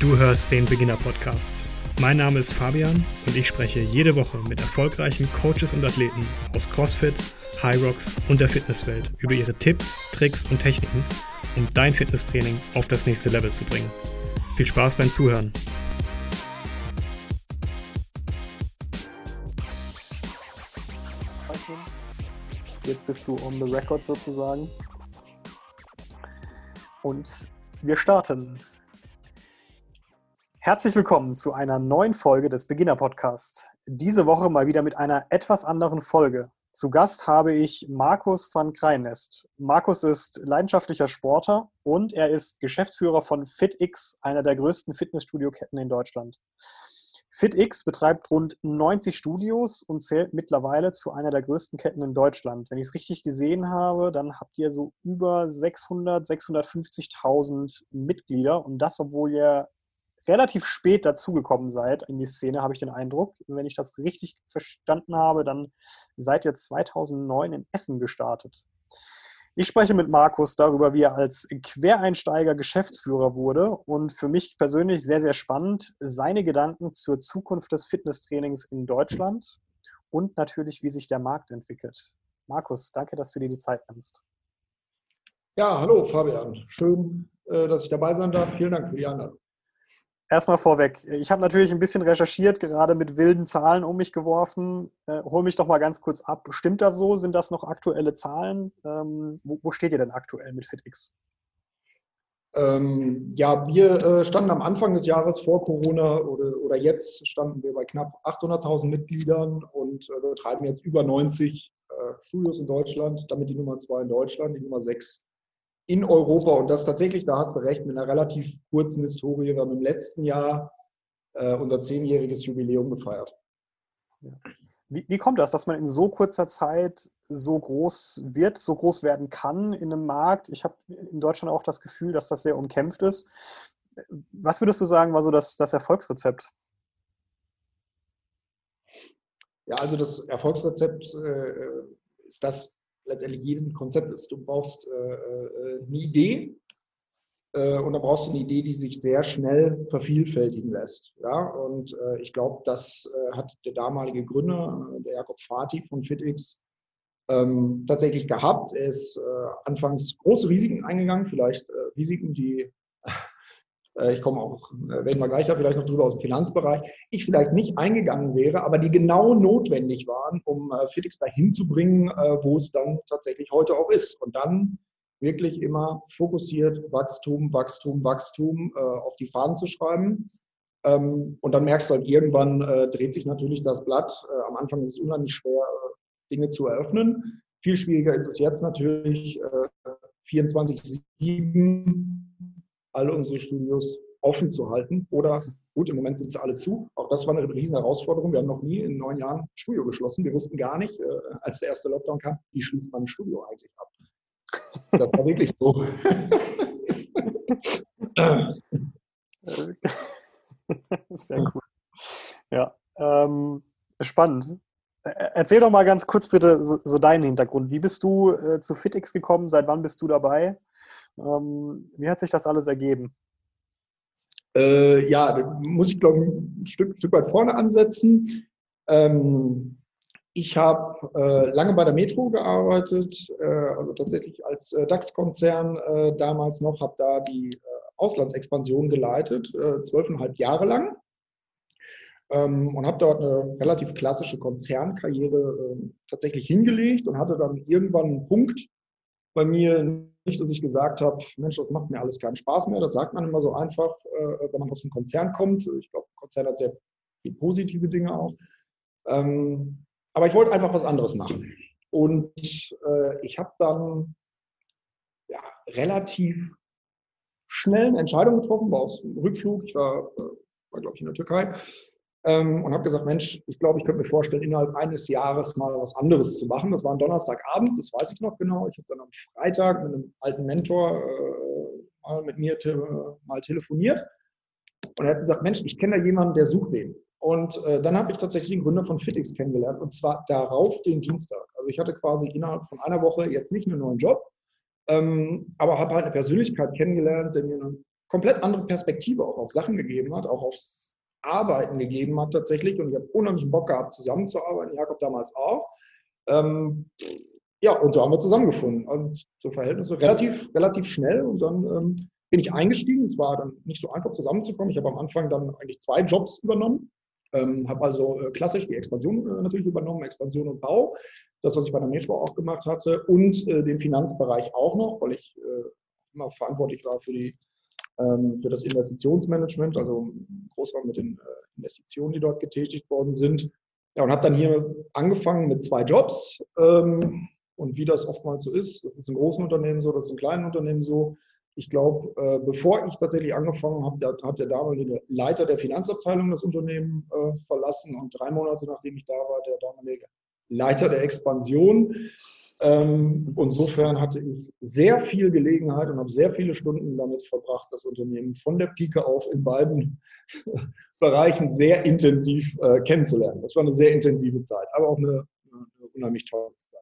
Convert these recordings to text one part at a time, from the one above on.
Du hörst den Beginner Podcast. Mein Name ist Fabian und ich spreche jede Woche mit erfolgreichen Coaches und Athleten aus CrossFit, High Rocks und der Fitnesswelt über ihre Tipps, Tricks und Techniken, um dein Fitnesstraining auf das nächste Level zu bringen. Viel Spaß beim Zuhören. Jetzt bist du on the record sozusagen. Und wir starten. Herzlich willkommen zu einer neuen Folge des Beginner Podcast. Diese Woche mal wieder mit einer etwas anderen Folge. Zu Gast habe ich Markus van Kreinest. Markus ist leidenschaftlicher Sportler und er ist Geschäftsführer von FitX, einer der größten Fitnessstudio-Ketten in Deutschland. FitX betreibt rund 90 Studios und zählt mittlerweile zu einer der größten Ketten in Deutschland. Wenn ich es richtig gesehen habe, dann habt ihr so über 600, 650.000 Mitglieder und das, obwohl ihr relativ spät dazugekommen seid in die Szene, habe ich den Eindruck. Wenn ich das richtig verstanden habe, dann seid ihr 2009 in Essen gestartet. Ich spreche mit Markus darüber, wie er als Quereinsteiger Geschäftsführer wurde und für mich persönlich sehr, sehr spannend, seine Gedanken zur Zukunft des Fitnesstrainings in Deutschland und natürlich, wie sich der Markt entwickelt. Markus, danke, dass du dir die Zeit nimmst. Ja, hallo Fabian. Schön, äh, dass ich dabei sein darf. Vielen Dank für die Einladung. Erstmal vorweg, ich habe natürlich ein bisschen recherchiert, gerade mit wilden Zahlen um mich geworfen. Äh, hol mich doch mal ganz kurz ab. Stimmt das so? Sind das noch aktuelle Zahlen? Ähm, wo, wo, steht ihr denn aktuell mit FitX? Ähm, ja, wir äh, standen am Anfang des Jahres vor Corona oder, oder jetzt standen wir bei knapp 800.000 Mitgliedern und äh, betreiben jetzt über 90 äh, Studios in Deutschland, damit die Nummer 2 in Deutschland, die Nummer 6 in Europa und das tatsächlich, da hast du recht, mit einer relativ kurzen Historie. Wir haben im letzten Jahr äh, unser zehnjähriges Jubiläum gefeiert. Wie, wie, kommt das, dass man in so kurzer Zeit so groß wird, so groß werden kann in einem Markt? Ich habe in Deutschland auch das Gefühl, dass das sehr umkämpft ist. Was würdest du sagen, war so das, das Erfolgsrezept? Ja, also das Erfolgsrezept äh, ist das, letztendlich jedem Konzept ist. Du brauchst äh, äh, eine Idee äh, und da brauchst du eine Idee, die sich sehr schnell vervielfältigen lässt. Ja? Und äh, ich glaube, das äh, hat der damalige Gründer, äh, der Jakob Fati von FitX, ähm, tatsächlich gehabt. Er ist anfangs große Risiken eingegangen, vielleicht Risiken, die ich komme auch, äh, werden wir gleich ja vielleicht noch drüber aus dem Finanzbereich, ich vielleicht nicht eingegangen wäre, aber die genau notwendig waren, um äh, Fitix dahin zu bringen, wo es dann tatsächlich heute auch ist. Und dann wirklich immer fokussiert Wachstum, Wachstum, Wachstum auf die Fahnen zu schreiben. Ähm, und dann merkst du halt, irgendwann dreht sich natürlich das Blatt. Am Anfang ist es unheimlich schwer, Dinge zu eröffnen. Viel schwieriger ist es jetzt natürlich, 24-7 alle unsere Studios offen zu halten. Oder gut, im Moment sind sie alle zu. Auch das war eine riesen Herausforderung. Wir haben noch nie in neun Jahren ein Studio geschlossen. Wir wussten gar nicht, äh, als der erste Lockdown kam, wie schließt man ein Studio eigentlich ab. Das war wirklich so. Sehr cool. Ja, ähm, spannend. Erzähl doch mal ganz kurz bitte so, so deinen Hintergrund. Wie bist du äh, zu FitX gekommen? Seit wann bist du dabei? Ähm, wie hat sich das alles ergeben? Äh, ja, da muss ich, glaube ich, ein Stück, Stück weit vorne ansetzen. Ähm, ich habe äh, lange bei der Metro gearbeitet, äh, also tatsächlich als äh, DAX-Konzern äh, damals noch, habe da die äh, Auslandsexpansion geleitet, zwölfeinhalb Jahre lang. Ähm, und habe dort eine relativ klassische Konzernkarriere tatsächlich hingelegt und hatte dann irgendwann einen Punkt bei mir nicht, dass ich gesagt habe, Mensch, das macht mir alles keinen Spaß mehr. Das sagt man immer so einfach, äh, wenn man aus einem Konzern kommt. Ich glaube, Konzern hat sehr viele positive Dinge auch. Ähm, aber ich wollte einfach was anderes machen. Und äh, ich habe dann ja, relativ schnell eine Entscheidung getroffen, war aus dem Rückflug. Ich war, äh, war glaube ich, in der Türkei ähm, und habe gesagt, Mensch, ich glaube, ich könnte mir vorstellen, innerhalb eines Jahres mal was anderes zu machen. Das war ein Donnerstagabend, das weiß ich noch genau. Ich habe dann am Freitag mit einem alten Mentor äh, mal mit mir te mal telefoniert und er hat gesagt, Mensch, ich kenne da jemanden, der sucht den. Und äh, dann habe ich tatsächlich den Gründer von Fitix kennengelernt und zwar darauf den Dienstag. Also ich hatte quasi innerhalb von einer Woche jetzt nicht einen neuen Job, ähm, aber habe halt eine Persönlichkeit kennengelernt, der mir eine komplett andere Perspektive auch auf Sachen gegeben hat, auch aufs Arbeiten gegeben hat tatsächlich. Und ich habe unheimlich Bock gehabt, zusammenzuarbeiten. Jakob damals auch. Ähm, ja, und so haben wir zusammengefunden. Und so Verhältnisse relativ, relativ schnell. Und dann ähm, bin ich eingestiegen. Es war dann nicht so einfach zusammenzukommen. Ich habe am Anfang dann eigentlich zwei Jobs übernommen. Ähm, habe also äh, klassisch die Expansion äh, natürlich übernommen, Expansion und Bau, das, was ich bei der Metro auch gemacht hatte, und äh, den Finanzbereich auch noch, weil ich äh, immer verantwortlich war für, die, für das Investitionsmanagement, also Großraum mit den äh, Investitionen, die dort getätigt worden sind. Ja, und habe dann hier angefangen mit zwei Jobs. Ähm, und wie das oftmals so ist, das ist in großen Unternehmen so, das ist in kleinen Unternehmen so, ich glaube, äh, bevor ich tatsächlich angefangen habe, hat der damalige Leiter der Finanzabteilung das Unternehmen äh, verlassen und drei Monate nachdem ich da war, der damalige Leiter der Expansion. Ähm, insofern hatte ich sehr viel Gelegenheit und habe sehr viele Stunden damit verbracht, das Unternehmen von der Pike auf in beiden Bereichen sehr intensiv äh, kennenzulernen. Das war eine sehr intensive Zeit, aber auch eine, eine unheimlich tolle Zeit.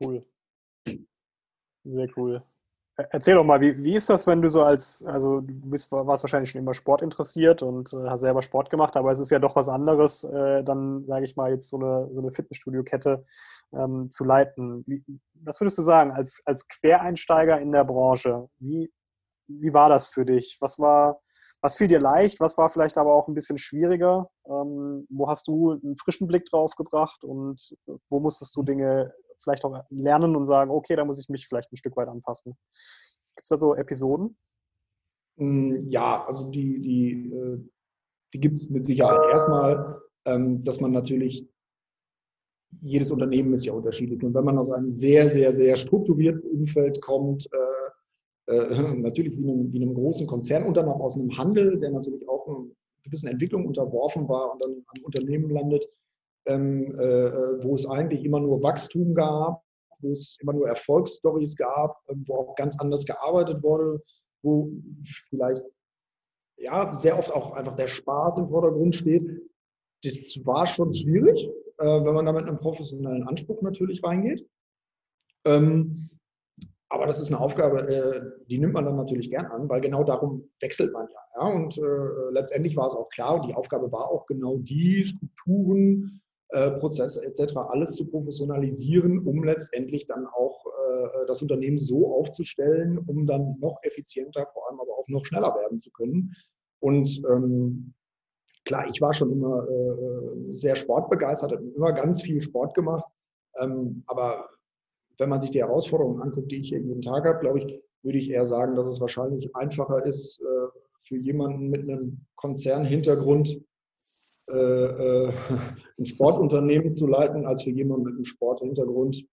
Cool. Sehr cool. Erzähl doch mal, wie, wie ist das, wenn du so als, also du bist, warst wahrscheinlich schon immer Sport interessiert und äh, hast selber Sport gemacht, aber es ist ja doch was anderes, äh, dann sage ich mal jetzt so eine, so eine Fitnessstudio-Kette ähm, zu leiten. Wie, was würdest du sagen als, als Quereinsteiger in der Branche? Wie, wie war das für dich? Was war, was fiel dir leicht? Was war vielleicht aber auch ein bisschen schwieriger? Ähm, wo hast du einen frischen Blick drauf gebracht und wo musstest du Dinge vielleicht auch lernen und sagen, okay, da muss ich mich vielleicht ein Stück weit anpassen. Gibt es da so Episoden? Mm, ja, also die, die, äh, die gibt es mit Sicherheit. Erstmal, ähm, dass man natürlich, jedes Unternehmen ist ja unterschiedlich. Und wenn man aus einem sehr, sehr, sehr strukturierten Umfeld kommt, äh, äh, natürlich wie einem, wie einem großen Konzern und dann auch aus einem Handel, der natürlich auch einer gewissen Entwicklung unterworfen war und dann am Unternehmen landet, ähm, äh, wo es eigentlich immer nur Wachstum gab, wo es immer nur Erfolgsstories gab, ähm, wo auch ganz anders gearbeitet wurde, wo vielleicht ja sehr oft auch einfach der Spaß im Vordergrund steht. Das war schon schwierig, äh, wenn man da mit einem professionellen Anspruch natürlich reingeht. Ähm, aber das ist eine Aufgabe, äh, die nimmt man dann natürlich gern an, weil genau darum wechselt man ja. Und äh, letztendlich war es auch klar, und die Aufgabe war auch genau die, Strukturen Prozesse etc. alles zu professionalisieren, um letztendlich dann auch äh, das Unternehmen so aufzustellen, um dann noch effizienter, vor allem aber auch noch schneller werden zu können. Und ähm, klar, ich war schon immer äh, sehr sportbegeistert, habe immer ganz viel Sport gemacht. Ähm, aber wenn man sich die Herausforderungen anguckt, die ich hier jeden Tag habe, glaube ich, würde ich eher sagen, dass es wahrscheinlich einfacher ist, äh, für jemanden mit einem Konzernhintergrund äh, äh, ein Sportunternehmen zu leiten, als für jemanden mit einem Sporthintergrund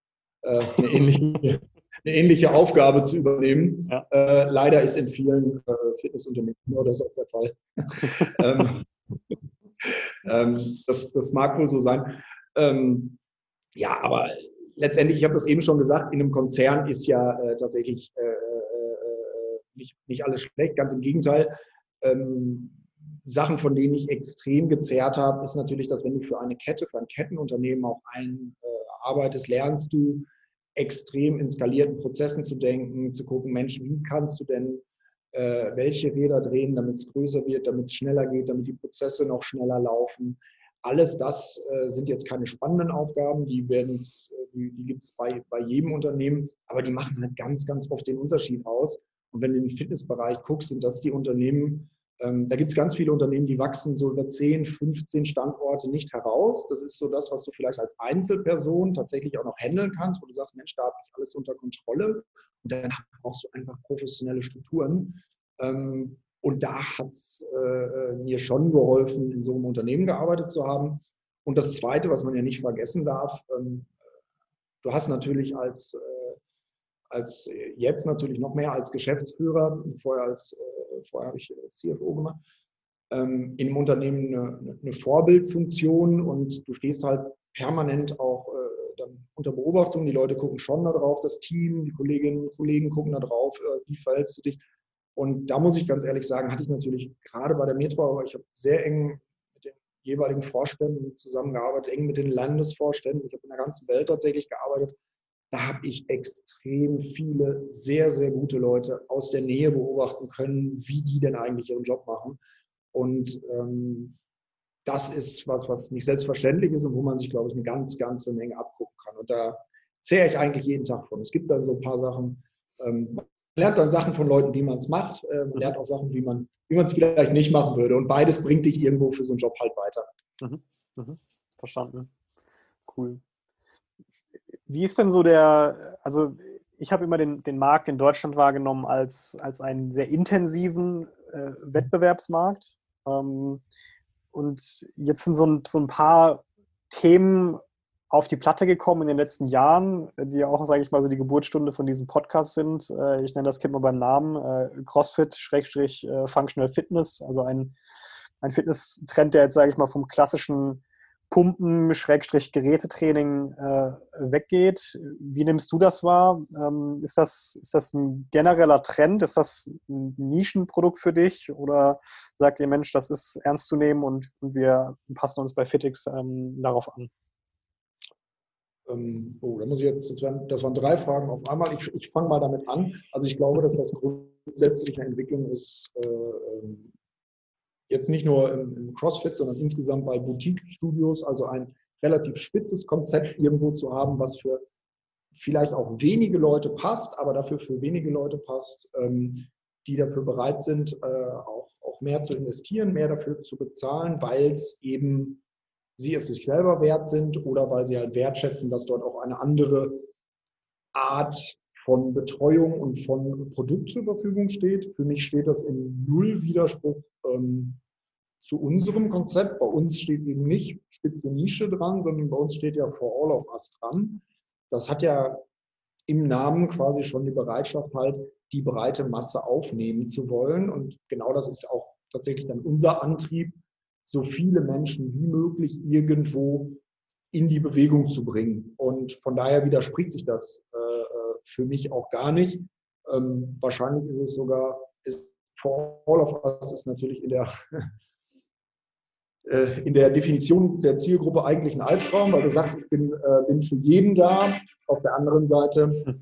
äh, eine, ähnliche, eine ähnliche Aufgabe zu übernehmen. Ja. Äh, leider ist in vielen äh, Fitnessunternehmen genau das auch der Fall. ähm, ähm, das, das mag wohl so sein. Ähm, ja, aber letztendlich, ich habe das eben schon gesagt, in einem Konzern ist ja äh, tatsächlich nicht, nicht alles schlecht, ganz im Gegenteil. Ähm, Sachen, von denen ich extrem gezerrt habe, ist natürlich, dass wenn du für eine Kette, für ein Kettenunternehmen auch einarbeitest, äh, lernst du extrem in skalierten Prozessen zu denken, zu gucken, Mensch, wie kannst du denn äh, welche Räder drehen, damit es größer wird, damit es schneller geht, damit die Prozesse noch schneller laufen. Alles das äh, sind jetzt keine spannenden Aufgaben, die, äh, die, die gibt es bei, bei jedem Unternehmen, aber die machen halt ganz, ganz oft den Unterschied aus. Und wenn du in den Fitnessbereich guckst, sind das die Unternehmen, ähm, da gibt es ganz viele Unternehmen, die wachsen so über 10, 15 Standorte nicht heraus. Das ist so das, was du vielleicht als Einzelperson tatsächlich auch noch handeln kannst, wo du sagst, Mensch, da habe ich alles unter Kontrolle. Und dann brauchst du einfach professionelle Strukturen. Ähm, und da hat es äh, äh, mir schon geholfen, in so einem Unternehmen gearbeitet zu haben. Und das Zweite, was man ja nicht vergessen darf, ähm, du hast natürlich als, äh, als jetzt natürlich noch mehr als Geschäftsführer, vorher als vorher habe ich äh, CFO gemacht, ähm, in einem Unternehmen eine, eine, Vorbildfunktion und du stehst halt permanent auch äh, dann unter Beobachtung. Die Leute gucken schon darauf, das Team, die Kolleginnen und Kollegen gucken darauf, äh, wie verhältst du dich. Und da muss ich ganz ehrlich sagen, hatte ich natürlich gerade bei der Metro, aber ich habe sehr eng mit den jeweiligen Vorständen zusammengearbeitet, eng mit den Landesvorständen. Ich habe in der ganzen Welt tatsächlich gearbeitet. Da habe ich extrem viele sehr, sehr gute Leute aus der Nähe beobachten können, wie die denn eigentlich ihren Job machen. Und ähm, das ist was, was nicht selbstverständlich ist und wo man sich, glaube ich, eine ganz, ganze Menge abgucken kann. Und da zehre ich eigentlich jeden Tag von. Es gibt dann so ein paar Sachen, ähm, man lernt dann Sachen von Leuten, wie man es macht. Äh, man lernt auch Sachen, wie man wie es vielleicht nicht machen würde. Und beides bringt dich irgendwo für so einen Job halt weiter. Mhm. Mhm. Verstanden. Cool. Wie ist denn so der, also ich habe immer den, den Markt in Deutschland wahrgenommen als, als einen sehr intensiven äh, Wettbewerbsmarkt. Ähm, und jetzt sind so ein, so ein paar Themen auf die Platte gekommen in den letzten Jahren, die auch, sage ich mal, so die Geburtsstunde von diesem Podcast sind. Äh, ich nenne das Kind mal beim Namen, äh, CrossFit, Schrägstrich, äh, Functional Fitness, also ein, ein Fitness-Trend, der jetzt, sage ich mal, vom klassischen Pumpen, Schrägstrich, Gerätetraining äh, weggeht. Wie nimmst du das wahr? Ähm, ist, das, ist das ein genereller Trend? Ist das ein Nischenprodukt für dich? Oder sagt ihr, Mensch, das ist ernst zu nehmen und, und wir passen uns bei Fitix ähm, darauf an? Ähm, oh, da muss ich jetzt, das waren, das waren drei Fragen auf einmal. Ich, ich fange mal damit an. Also ich glaube, dass das grundsätzlich eine Entwicklung ist, äh, ähm, jetzt nicht nur im, im, CrossFit, sondern insgesamt bei Boutique-Studios, also ein relativ spitzes Konzept irgendwo zu haben, was für vielleicht auch wenige Leute passt, aber dafür für wenige Leute passt, ähm, die dafür bereit sind, äh, auch, auch mehr zu investieren, mehr dafür zu bezahlen, weil es eben sie es sich selber wert sind oder weil sie halt wertschätzen, dass dort auch eine andere Art von Betreuung und von Produkt zur Verfügung steht. Für mich steht das in null Widerspruch ähm, zu unserem Konzept. Bei uns steht eben nicht spitze Nische dran, sondern bei uns steht ja For All of Us dran. Das hat ja im Namen quasi schon die Bereitschaft halt, die breite Masse aufnehmen zu wollen. Und genau das ist auch tatsächlich dann unser Antrieb, so viele Menschen wie möglich irgendwo in die Bewegung zu bringen. Und von daher widerspricht sich das äh, für mich auch gar nicht. Ähm, wahrscheinlich ist es sogar, ist, for all of us ist natürlich in der, äh, in der Definition der Zielgruppe eigentlich ein Albtraum, weil du sagst, ich bin, äh, bin für jeden da. Auf der anderen Seite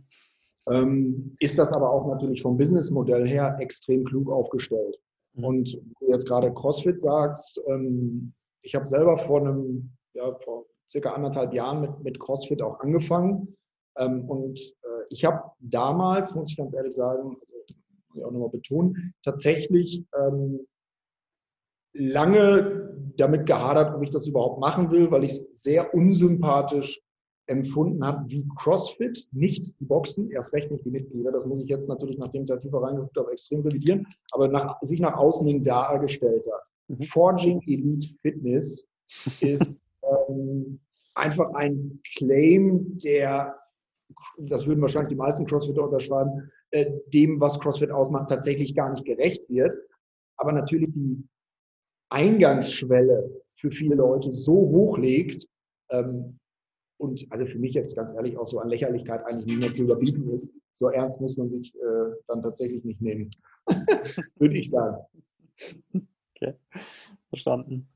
ähm, ist das aber auch natürlich vom Businessmodell her extrem klug aufgestellt. Mhm. Und du jetzt gerade CrossFit sagst, ähm, ich habe selber vor einem, ja, vor circa anderthalb Jahren mit, mit CrossFit auch angefangen. Ähm, und ich habe damals, muss ich ganz ehrlich sagen, also muss ich auch nochmal betonen, tatsächlich ähm, lange damit gehadert, ob ich das überhaupt machen will, weil ich es sehr unsympathisch empfunden habe, wie CrossFit, nicht die Boxen, erst recht nicht die Mitglieder, das muss ich jetzt natürlich, nachdem ich da tiefer reingeguckt habe, extrem revidieren, aber nach, sich nach außen hin dargestellt hat. Mhm. Forging Elite Fitness ist ähm, einfach ein Claim, der, das würden wahrscheinlich die meisten Crossfitter unterschreiben, äh, dem, was CrossFit ausmacht, tatsächlich gar nicht gerecht wird. Aber natürlich die Eingangsschwelle für viele Leute so hoch legt, ähm, und also für mich jetzt ganz ehrlich auch so an Lächerlichkeit eigentlich nicht mehr zu überbieten ist. So ernst muss man sich äh, dann tatsächlich nicht nehmen, würde ich sagen. Okay, verstanden.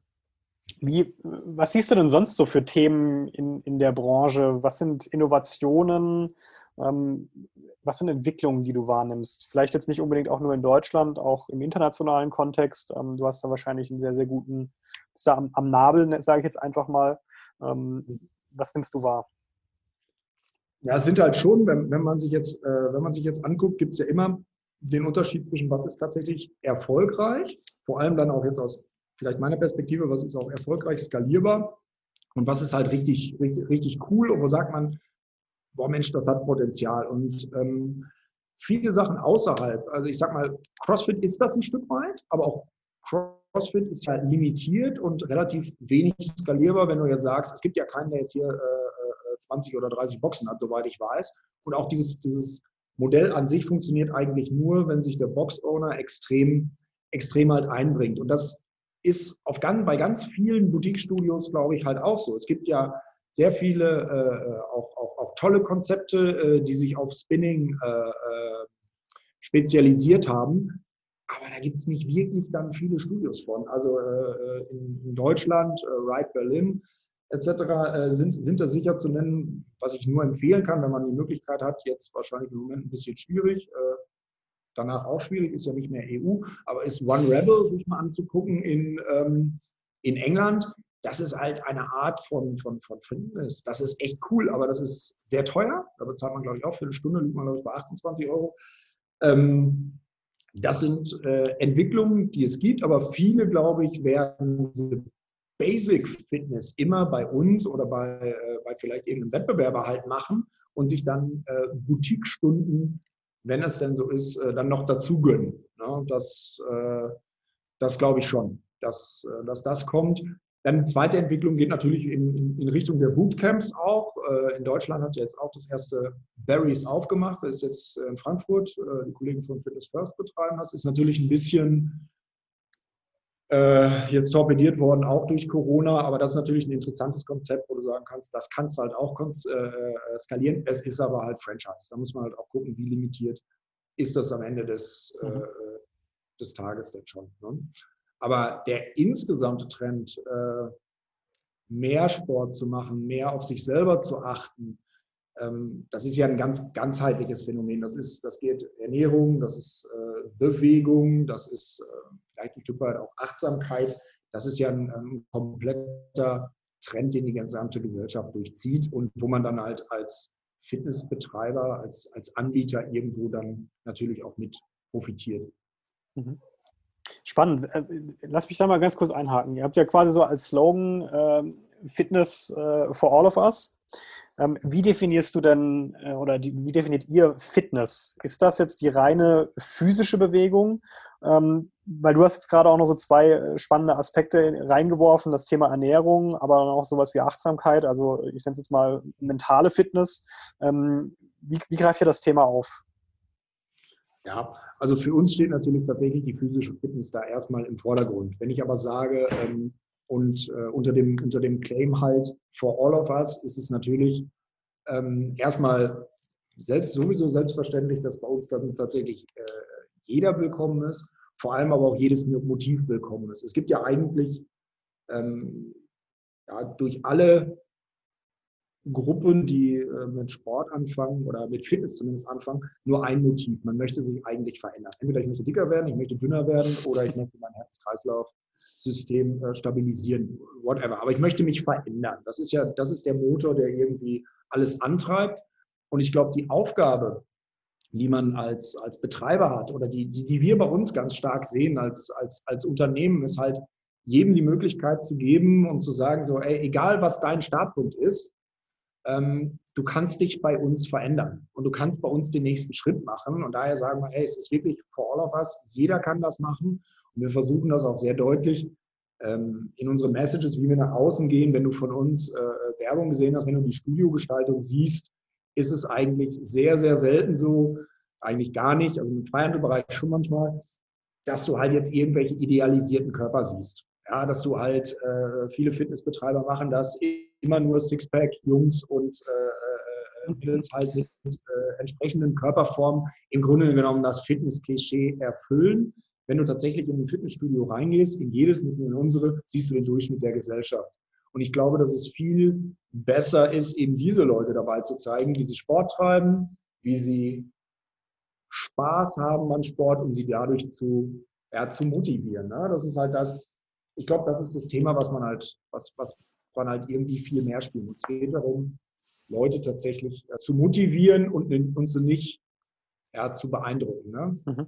Wie, was siehst du denn sonst so für Themen in, in der Branche? Was sind Innovationen? Ähm, was sind Entwicklungen, die du wahrnimmst? Vielleicht jetzt nicht unbedingt auch nur in Deutschland, auch im internationalen Kontext. Ähm, du hast da wahrscheinlich einen sehr, sehr guten, bist da am, am Nabel, sage ich jetzt einfach mal. Ähm, was nimmst du wahr? Ja, es sind halt schon, wenn, wenn man sich jetzt, äh, wenn man sich jetzt anguckt, gibt es ja immer den Unterschied zwischen, was ist tatsächlich erfolgreich, vor allem dann auch jetzt aus vielleicht meiner Perspektive, was ist auch erfolgreich skalierbar und was ist halt richtig, richtig, richtig cool und wo sagt man, boah Mensch, das hat Potenzial. Und ähm, viele Sachen außerhalb, also ich sag mal, CrossFit ist das ein Stück weit, aber auch CrossFit ist ja limitiert und relativ wenig skalierbar, wenn du jetzt sagst, es gibt ja keinen, der jetzt hier äh, 20 äh, oder 30 Boxen hat, soweit ich weiß. Und auch dieses, dieses Modell an sich funktioniert eigentlich nur, wenn sich der Box-Owner extrem, extrem halt einbringt. Und das ist auf ganz, bei ganz vielen Boutique-Studios, glaube ich, halt auch so. Es gibt ja sehr viele äh, auch, auch, auch tolle Konzepte, äh, die sich auf Spinning äh, äh spezialisiert haben. Aber da gibt es nicht wirklich dann viele Studios von. Also äh, in, in, Deutschland, äh, Ride Berlin, etc. Äh, sind, sind da sicher zu nennen, was ich nur empfehlen kann, wenn man die Möglichkeit hat, jetzt wahrscheinlich im Moment ein bisschen schwierig, äh, danach auch schwierig, ist ja nicht mehr EU, aber ist One Rebel sich mal anzugucken in, ähm, in England. Das ist halt eine Art von, von, von Fitness. Das ist echt cool, aber das ist sehr teuer. Da bezahlt man, glaube ich, auch für eine Stunde, liegt man, glaube ich, bei 28 Euro. Ähm, das sind äh, Entwicklungen, die es gibt, aber viele, glaube ich, werden diese Basic Fitness immer bei uns oder bei, äh, bei vielleicht irgendeinem Wettbewerber halt machen und sich dann äh, Boutique-Stunden, wenn es denn so ist, äh, dann noch dazu gönnen. Ne? Das, äh, das glaube ich schon, dass, äh, dass das kommt. Dann zweite Entwicklung geht natürlich in, in, Richtung der Bootcamps auch. In Deutschland hat jetzt auch das erste Barrys aufgemacht. Das ist jetzt in Frankfurt. Die Kollegen von Fitness First betreiben das. Ist natürlich ein bisschen jetzt torpediert worden, auch durch Corona. Aber das ist natürlich ein interessantes Konzept, wo du sagen kannst, das kannst du halt auch äh, äh, skalieren. Es ist aber halt Franchise. Da muss man halt auch gucken, wie limitiert ist das am Ende des, mhm. äh, des Tages denn schon. Ne? Aber der insgesamte Trend, äh, mehr Sport zu machen, mehr auf sich selber zu achten, das ist ja ein ganz ganzheitliches Phänomen. Das ist, das geht Ernährung, das ist äh, Bewegung, das ist äh, vielleicht ein Stück weit auch Achtsamkeit. Das ist ja ein, ein kompletter Trend, den die gesamte Gesellschaft durchzieht und wo man dann halt als Fitnessbetreiber, als, als Anbieter irgendwo dann natürlich auch mit profitiert. Mhm. Spannend. Äh, lass mich da mal ganz kurz einhaken. Ihr habt ja quasi so als Slogan äh, Fitness for all of us. Ähm, wie definierst du denn äh, oder wie definiert ihr Fitness? Ist das jetzt die reine physische Bewegung? Ähm, weil du hast jetzt gerade auch noch so zwei äh, spannende Aspekte reingeworfen, das Thema Ernährung, aber dann auch sowas wie Achtsamkeit, also ich nenne es jetzt mal mentale Fitness. Ähm, wie, wie greift ihr das Thema auf? Ja, also für uns steht natürlich tatsächlich die physische Fitness da erstmal im Vordergrund. Wenn ich aber sage, und äh, unter, dem, unter dem Claim halt for all of us ist es natürlich ähm, erstmal selbst sowieso selbstverständlich, dass bei uns dann tatsächlich äh, jeder willkommen ist, vor allem aber auch jedes Motiv willkommen ist. Es gibt ja eigentlich ähm, ja, durch alle Gruppen, die äh, mit Sport anfangen oder mit Fitness zumindest anfangen, nur ein Motiv. Man möchte sich eigentlich verändern. Entweder ich möchte dicker werden, ich möchte dünner werden oder ich möchte meinen Herz-Kreislauf System äh, stabilisieren, whatever. Aber ich möchte mich verändern. Das ist ja, das ist der Motor, der irgendwie alles antreibt. Und ich glaube, die Aufgabe, die man als, als Betreiber hat oder die, die, die wir bei uns ganz stark sehen als, als, als Unternehmen, ist halt, jedem die Möglichkeit zu geben und zu sagen, so, ey, egal was dein Startpunkt ist, ähm, du kannst dich bei uns verändern und du kannst bei uns den nächsten Schritt machen. Und daher sagen wir, hey, es ist wirklich for all of us, jeder kann das machen. Wir versuchen das auch sehr deutlich ähm, in unseren Messages, wie wir nach außen gehen. Wenn du von uns äh, Werbung gesehen hast, wenn du die Studiogestaltung siehst, ist es eigentlich sehr, sehr selten so, eigentlich gar nicht, also im Freihandelbereich schon manchmal, dass du halt jetzt irgendwelche idealisierten Körper siehst. Ja, dass du halt, äh, viele Fitnessbetreiber machen das immer nur Sixpack, Jungs und äh, äh halt mit äh, entsprechenden Körperformen im Grunde genommen das Fitness-Klischee erfüllen. Wenn du tatsächlich in ein Fitnessstudio reingehst, in jedes, nicht nur in unsere, siehst du den Durchschnitt der Gesellschaft. Und ich glaube, dass es viel besser ist, eben diese Leute dabei zu zeigen, wie sie Sport treiben, wie sie Spaß haben an Sport, um sie dadurch zu, ja, zu motivieren. Ne? Das ist halt das, ich glaube, das ist das Thema, was man halt, was, was man halt irgendwie viel mehr spielen muss. Es geht darum, Leute tatsächlich zu motivieren und, sie nicht ja, zu beeindrucken. Ne? Mhm.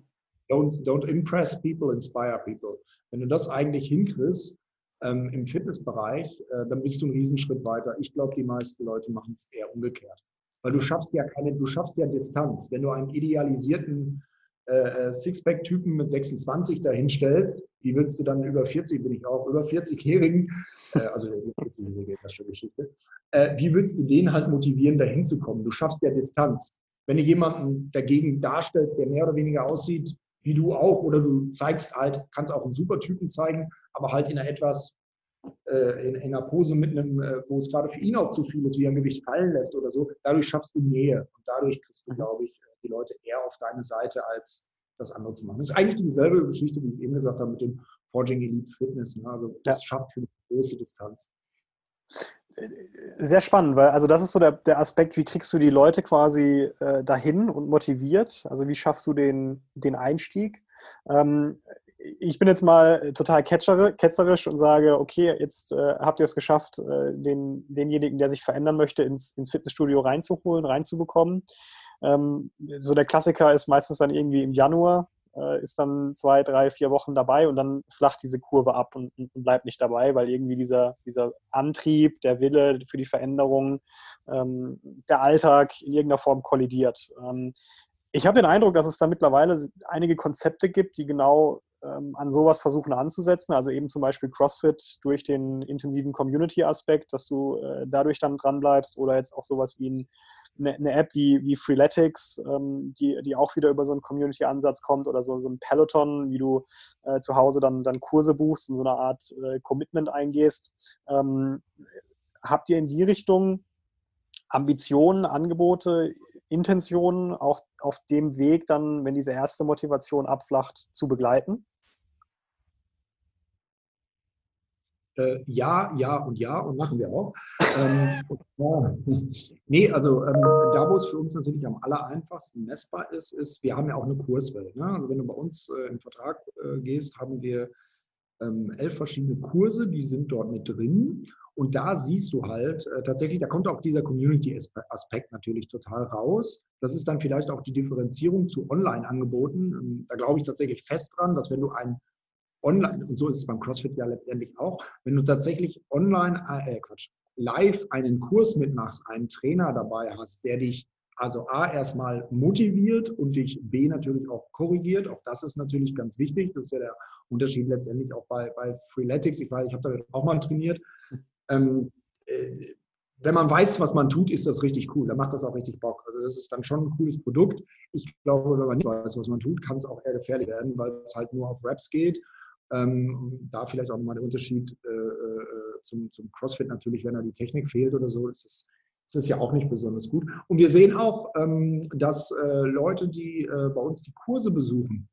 Don't, don't impress people, inspire people. Wenn du das eigentlich hinkriegst ähm, im Fitnessbereich, äh, dann bist du einen Riesenschritt weiter. Ich glaube, die meisten Leute machen es eher umgekehrt. Weil du schaffst ja keine, du schaffst ja Distanz. Wenn du einen idealisierten äh, äh Sixpack-Typen mit 26 dahinstellst, wie willst du dann über 40, bin ich auch, über 40-Jährigen, äh, also 40-Jährige ist das schon Geschichte, äh, wie willst du den halt motivieren, dahin zu kommen? Du schaffst ja Distanz. Wenn du jemanden dagegen darstellst, der mehr oder weniger aussieht wie du auch, oder du zeigst halt, kannst auch einen Supertypen zeigen, aber halt in einer etwas, äh, in, in, einer Pose mit einem, äh, wo es gerade für ihn auch zu viel ist, wie er ein Gewicht fallen lässt oder so, dadurch schaffst du Nähe und dadurch kriegst du, mhm. glaube ich, die Leute eher auf deine Seite, als das andere zu machen. Das ist eigentlich dieselbe Geschichte, wie ich eben gesagt habe, mit dem Forging Elite Fitness. Ne? Also das ja. schafft für eine große Distanz. Sehr spannend, weil also das ist so der, der Aspekt, wie kriegst du die Leute quasi äh, dahin und motiviert? Also wie schaffst du den, den Einstieg? Ähm, ich bin jetzt mal total ketzerisch und sage, okay, jetzt äh, habt ihr es geschafft, äh, den, denjenigen, der sich verändern möchte, ins, ins Fitnessstudio reinzuholen, reinzubekommen. Ähm, so der Klassiker ist meistens dann irgendwie im Januar, ist dann zwei, drei, vier Wochen dabei und dann flacht diese Kurve ab und, und, bleibt nicht dabei, weil irgendwie dieser, dieser Antrieb, der Wille für die Veränderung, ähm, der Alltag in irgendeiner Form kollidiert. Ähm, ich habe den Eindruck, dass es da mittlerweile einige Konzepte gibt, die genau ähm, an sowas versuchen anzusetzen. Also eben zum Beispiel CrossFit durch den intensiven Community-Aspekt, dass du äh, dadurch dann dranbleibst oder jetzt auch sowas wie ein, eine, eine, App wie, wie Freeletics, ähm, die, die auch wieder über so einen Community-Ansatz kommt oder so, so ein Peloton, wie du äh, zu Hause dann, dann Kurse buchst und so eine Art äh, Commitment eingehst. Ähm, habt ihr in die Richtung Ambitionen, Angebote, Intentionen auch auf dem Weg dann, wenn diese erste Motivation abflacht, zu begleiten? Äh, ja, ja und ja und machen wir auch. ähm, ja. Nee, also ähm, da, wo es für uns natürlich am aller einfachsten messbar ist, ist, wir haben ja auch eine Kurswelle. Ne? Also wenn du bei uns äh, im Vertrag äh, gehst, haben wir ähm, elf verschiedene Kurse, die sind dort mit drin. Und da siehst du halt äh, tatsächlich, da kommt auch dieser Community-Aspekt natürlich total raus. Das ist dann vielleicht auch die Differenzierung zu Online-Angeboten. Ähm, da glaube ich tatsächlich fest dran, dass wenn du ein online, und so ist es beim CrossFit ja letztendlich auch, wenn du tatsächlich online, äh, Quatsch, live einen Kurs mitmachst, einen Trainer dabei hast, der dich also A erstmal motiviert und dich B natürlich auch korrigiert. Auch das ist natürlich ganz wichtig. Das ist ja der Unterschied letztendlich auch bei, bei Freeletics. Ich, ich habe da auch mal trainiert. Ähm, äh, wenn man weiß, was man tut, ist das richtig cool. Da macht das auch richtig Bock. Also das ist dann schon ein cooles Produkt. Ich glaube, wenn man nicht weiß, was man tut, kann es auch eher gefährlich werden, weil es halt nur auf Raps geht. Ähm, da vielleicht auch nochmal der Unterschied äh, äh, zum, zum CrossFit natürlich, wenn da die Technik fehlt oder so, ist das, ist das ja auch nicht besonders gut. Und wir sehen auch, ähm, dass äh, Leute, die äh, bei uns die Kurse besuchen,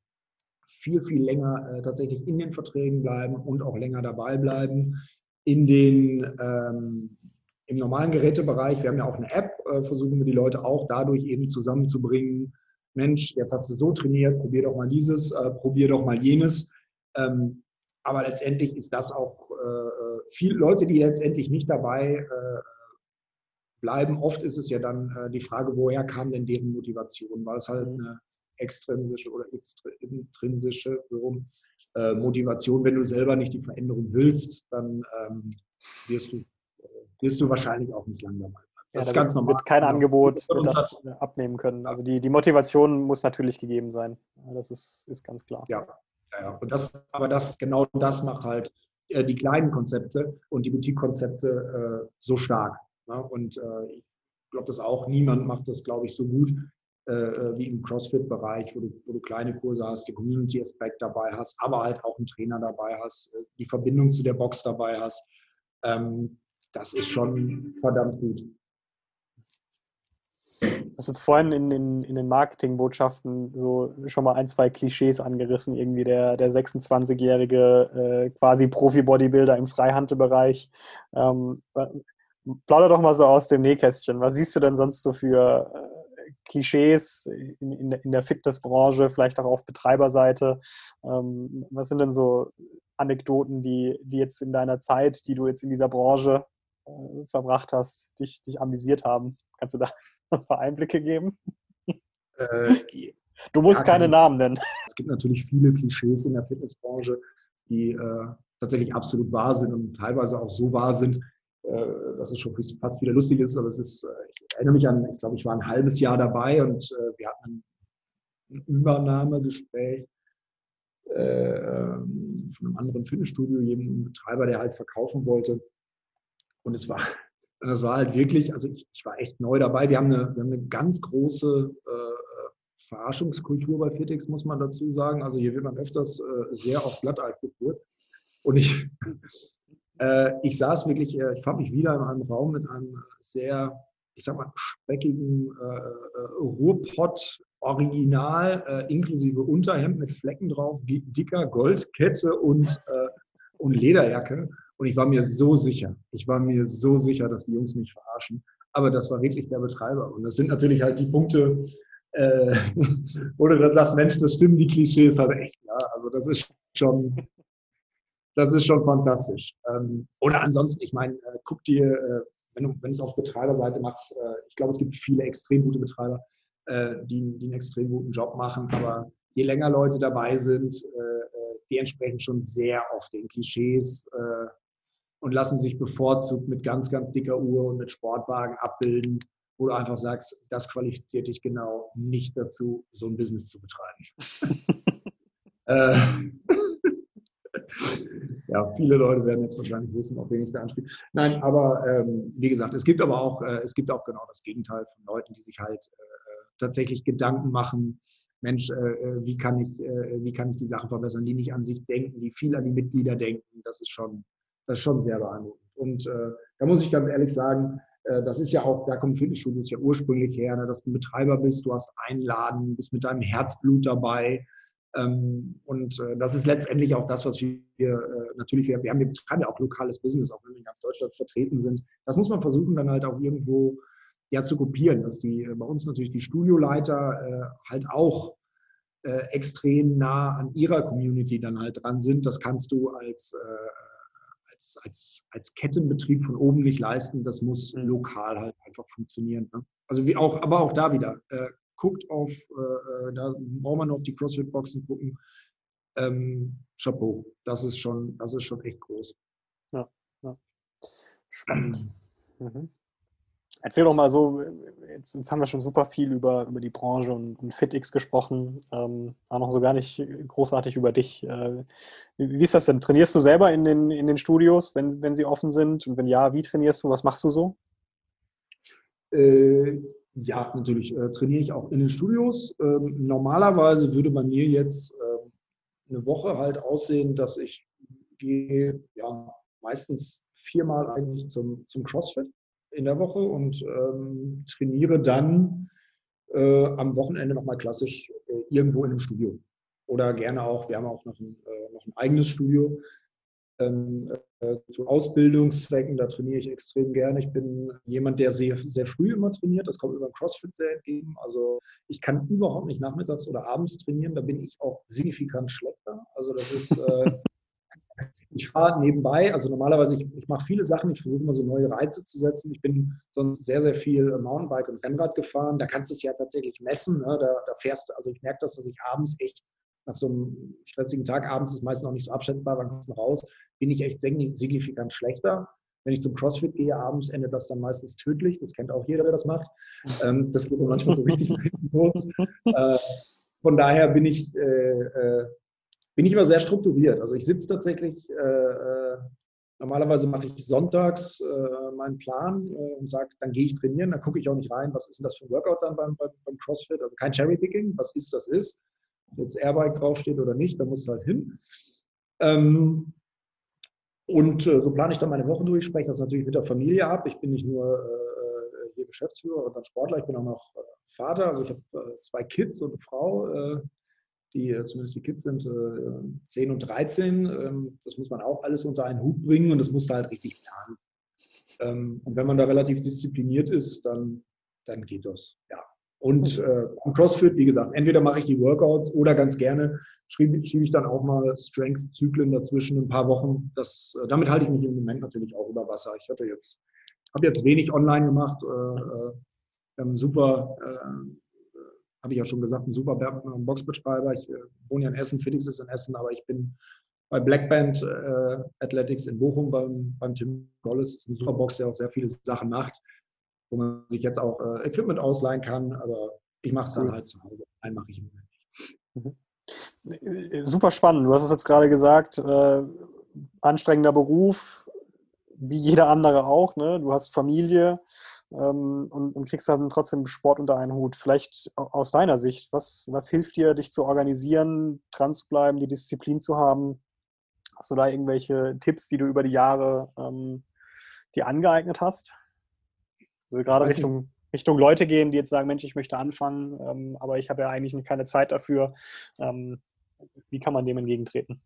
viel, viel länger äh, tatsächlich in den Verträgen bleiben und auch länger dabei bleiben. In den, ähm, Im normalen Gerätebereich, wir haben ja auch eine App, äh, versuchen wir die Leute auch dadurch eben zusammenzubringen. Mensch, jetzt hast du so trainiert, probier doch mal dieses, probier doch mal jenes. Ähm, aber letztendlich ist das auch äh, äh, viele Leute, die letztendlich nicht dabei äh, bleiben. Oft ist es ja dann äh, die Frage, woher kam denn deren Motivation? War es halt mhm. eine extrinsische oder intrinsische warum, äh, Motivation? Wenn du selber nicht die Veränderung willst, dann ähm, wirst, du, wirst du wahrscheinlich auch nicht lange dabei bleiben. Das ja, ist ganz normal. Wird kein genau. Angebot wird das abnehmen können. Also die, die Motivation muss natürlich gegeben sein. Das ist, ist ganz klar. Ja, und das, aber das, genau das macht halt äh, die kleinen Konzepte und die Boutique-Konzepte äh, so stark. Ne? Und äh, ich glaube das auch, niemand macht das, glaube ich, so gut wie im CrossFit-Bereich, wo du, wo du kleine Kurse hast, den Community-Aspekt dabei hast, aber halt auch einen Trainer dabei hast, die Verbindung zu der Box dabei hast. Ähm, das ist schon verdammt gut. Hast jetzt vorhin in, in, in den Marketingbotschaften so schon mal ein, zwei Klischees angerissen. Irgendwie der, der 26-jährige äh, quasi Profi-Bodybuilder im Freihandelbereich. Ähm, plauder doch mal so aus dem Nähkästchen. Was siehst du denn sonst so für äh, Klischees in, in, in, der Fitnessbranche, vielleicht auch auf Betreiberseite? Ähm, was sind denn so Anekdoten, die, die jetzt in deiner Zeit, die du jetzt in dieser Branche äh, verbracht hast, dich, dich amüsiert haben? Kannst du da ein paar Einblicke geben? Äh, du musst ja, keine Namen nennen. Es gibt natürlich viele Klischees in der Fitnessbranche, die äh, tatsächlich absolut wahr sind und teilweise auch so wahr sind, äh, dass es schon fast wieder lustig ist. Aber es ist, äh, ich erinnere mich an, ich glaube, ich war ein halbes Jahr dabei und äh, wir hatten ein Übernahmegespräch äh, ähm, von einem anderen Fitnessstudio, jedem Betreiber, der halt verkaufen wollte. Und es war und das war halt wirklich, also ich, ich, war echt neu dabei. Wir haben eine, wir haben eine ganz große äh, Verarschungskultur bei Fitix, muss man dazu sagen. Also hier wird man öfters äh, sehr aufs Glatteis geführt. Und ich, äh, ich saß wirklich, äh, ich fand mich wieder in einem Raum mit einem sehr, ich sag mal, speckigen äh, äh, Ruhrpott Original, äh, inklusive Unterhemd mit Flecken drauf, dicker Goldkette und, und Lederjacke. Und ich war mir so sicher, ich war mir so sicher, dass die Jungs mich verarschen. Aber das war wirklich der Betreiber. Und das sind natürlich halt die Punkte, äh, wo du dann sagst, Mensch, das stimmen die Klischees halt echt. Ja? Also das ist schon, das ist schon fantastisch. Ähm, oder ansonsten, ich meine, äh, guck dir, äh, wenn du, wenn es auf Betreiberseite machst, äh, ich glaube, es gibt viele extrem gute Betreiber, äh, die, die einen extrem guten Job machen, aber je länger Leute dabei sind, äh, die entsprechen schon sehr oft den Klischees und lassen sich bevorzugt mit ganz, ganz dicker Uhr und mit Sportwagen abbilden, wo du einfach sagst, das qualifiziert dich genau nicht dazu, so ein Business zu betreiben. äh, ja, viele Leute werden jetzt wahrscheinlich wissen, auf wen ich da anspiele. Nein, aber ähm, wie gesagt, es gibt aber auch, äh, es gibt auch genau das Gegenteil von Leuten, die sich halt äh, tatsächlich Gedanken machen, Mensch, äh, äh wie, kann ich, äh, wie kann ich die Sachen verbessern, die nicht an sich denken, die viel an die Mitglieder denken. Das ist schon, das ist schon sehr beeindruckend. Und äh, da muss ich ganz ehrlich sagen, äh, das ist ja auch, da kommen Fitnessstudios ja ursprünglich her, ne, dass du Betreiber bist, du hast Einladen, bist mit deinem Herzblut dabei. Ähm, und äh, das ist letztendlich auch das, was wir natürlich, wir, haben, wir betreiben ja auch lokales Business, auch wenn wir in ganz Deutschland vertreten sind. Das muss man versuchen, dann halt auch irgendwo ja, zu kopieren, dass die bei uns natürlich die Studioleiter halt auch extrem nah an ihrer Community dann halt dran sind. Das kannst du als als, als, als Kettenbetrieb von oben nicht leisten. Das muss mhm. lokal halt einfach funktionieren. Ne? Also wie auch, aber auch da wieder, äh, guckt auf, äh, äh da braucht man auf die CrossFit-Boxen gucken. Ähm, Chapeau, das ist schon, das ist schon echt groß. Ja, ja. Spannend. Mhm. Erzähl doch mal so, jetzt, jetzt, haben wir schon super viel über, über die Branche und, und FitX gesprochen, ähm, auch noch so gar nicht großartig über dich. Äh, wie, ist das denn? Trainierst du selber in den, in den Studios, wenn, wenn sie offen sind? Und wenn ja, wie trainierst du? Was machst du so? Äh, ja, natürlich äh, trainiere ich auch in den Studios. Ähm, normalerweise würde bei mir jetzt ähm, eine Woche halt aussehen, dass ich gehe ja meistens viermal eigentlich zum, zum CrossFit in der Woche und ähm, trainiere dann äh, am Wochenende nochmal klassisch äh, irgendwo in einem Studio. Oder gerne auch, wir haben auch noch ein, äh, noch ein eigenes Studio ähm, äh, zu Ausbildungszwecken. Da trainiere ich extrem gerne. Ich bin jemand, der sehr, sehr früh immer trainiert. Das kommt über CrossFit sehr entgegen. Also ich kann überhaupt nicht nachmittags oder abends trainieren. Da bin ich auch signifikant schlechter. Also das ist äh, ich fahre nebenbei, also normalerweise, ich, ich mache viele Sachen, ich versuche immer so neue Reize zu setzen. Ich bin sonst sehr, sehr viel Mountainbike und Rennrad gefahren. Da kannst du es ja tatsächlich messen. Ne? Da, da fährst du, also ich merke das, dass ich abends echt nach so einem stressigen Tag, abends ist meistens noch nicht so abschätzbar, wann kommst du raus, bin ich echt signifikant schlechter. Wenn ich zum CrossFit gehe abends, endet das dann meistens tödlich. Das kennt auch jeder, der das macht. Ähm, das geht manchmal so richtig los. Äh, von daher bin ich äh, äh, bin ich immer sehr strukturiert. Also ich sitze tatsächlich, äh, äh, normalerweise mache ich sonntags äh, meinen Plan äh, und sage, dann gehe ich trainieren, dann gucke ich auch nicht rein, was ist denn das für ein Workout dann beim, beim, beim CrossFit. Also kein Cherrypicking, was ist, das ist. Ob jetzt Airbike draufsteht oder nicht, da muss du halt hin. Ähm, und äh, so plane ich dann meine Woche durch, spreche das natürlich mit der Familie ab. Ich bin nicht nur äh, hier Geschäftsführer und dann Sportler, ich bin auch noch Vater. Also ich habe zwei Kids und eine Frau die äh, zumindest die Kids sind, 10 äh, und 13. Ähm, das muss man auch alles unter einen Hut bringen und das muss da halt richtig planen. Ähm, und wenn man da relativ diszipliniert ist, dann, dann geht das. Ja. Und äh, am CrossFit, wie gesagt, entweder mache ich die Workouts oder ganz gerne schiebe, ich dann auch mal Strength-Zyklen dazwischen ein paar Wochen. Das, äh, damit halte ich mich im Moment natürlich auch über Wasser. Ich hatte jetzt, habe jetzt wenig online gemacht. Äh, wir haben super habe ich ja schon gesagt, ein super Boxbetreiber. Ich äh, wohne ja in Essen, Felix ist in Essen, aber ich bin bei Blackband äh, Athletics in Bochum beim, beim Tim Gollis. Das ist ein super Box, der auch sehr viele Sachen macht, wo man sich jetzt auch äh, Equipment ausleihen kann, aber ich mache es dann halt zu Hause. Einen mache ich im Moment nicht. Mhm. Super spannend. Du hast es jetzt gerade gesagt, äh, anstrengender Beruf, wie jeder andere auch. Ne? Du hast Familie ähm, und, und, kriegst dann trotzdem Sport unter einen Hut. Vielleicht aus deiner Sicht, was, was hilft dir, dich zu organisieren, dran zu bleiben, die Disziplin zu haben? Hast du da irgendwelche Tipps, die du über die Jahre ähm, dir angeeignet hast? Also gerade Richtung, Richtung Leute gehen, die jetzt sagen, Mensch, ich möchte anfangen, ähm, aber ich habe ja eigentlich keine Zeit dafür. Ähm, wie kann man dem entgegentreten?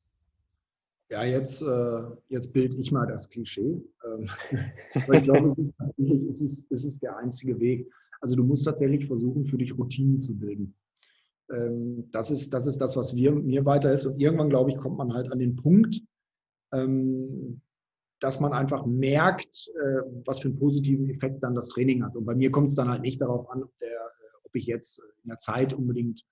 Ja, jetzt, äh, jetzt bilde ich mal das Klischee. Ähm, aber ich glaube, es ist, es, ist, es ist der einzige Weg. Also du musst tatsächlich versuchen, für dich Routinen zu bilden. Ähm, das, ist, das ist das, was wir, mir weiterhilft. Und irgendwann, glaube ich, kommt man halt an den Punkt, ähm, dass man einfach merkt, äh, was für einen positiven Effekt dann das Training hat. Und bei mir kommt es dann halt nicht darauf an, ob, der, äh, ob ich jetzt in der Zeit unbedingt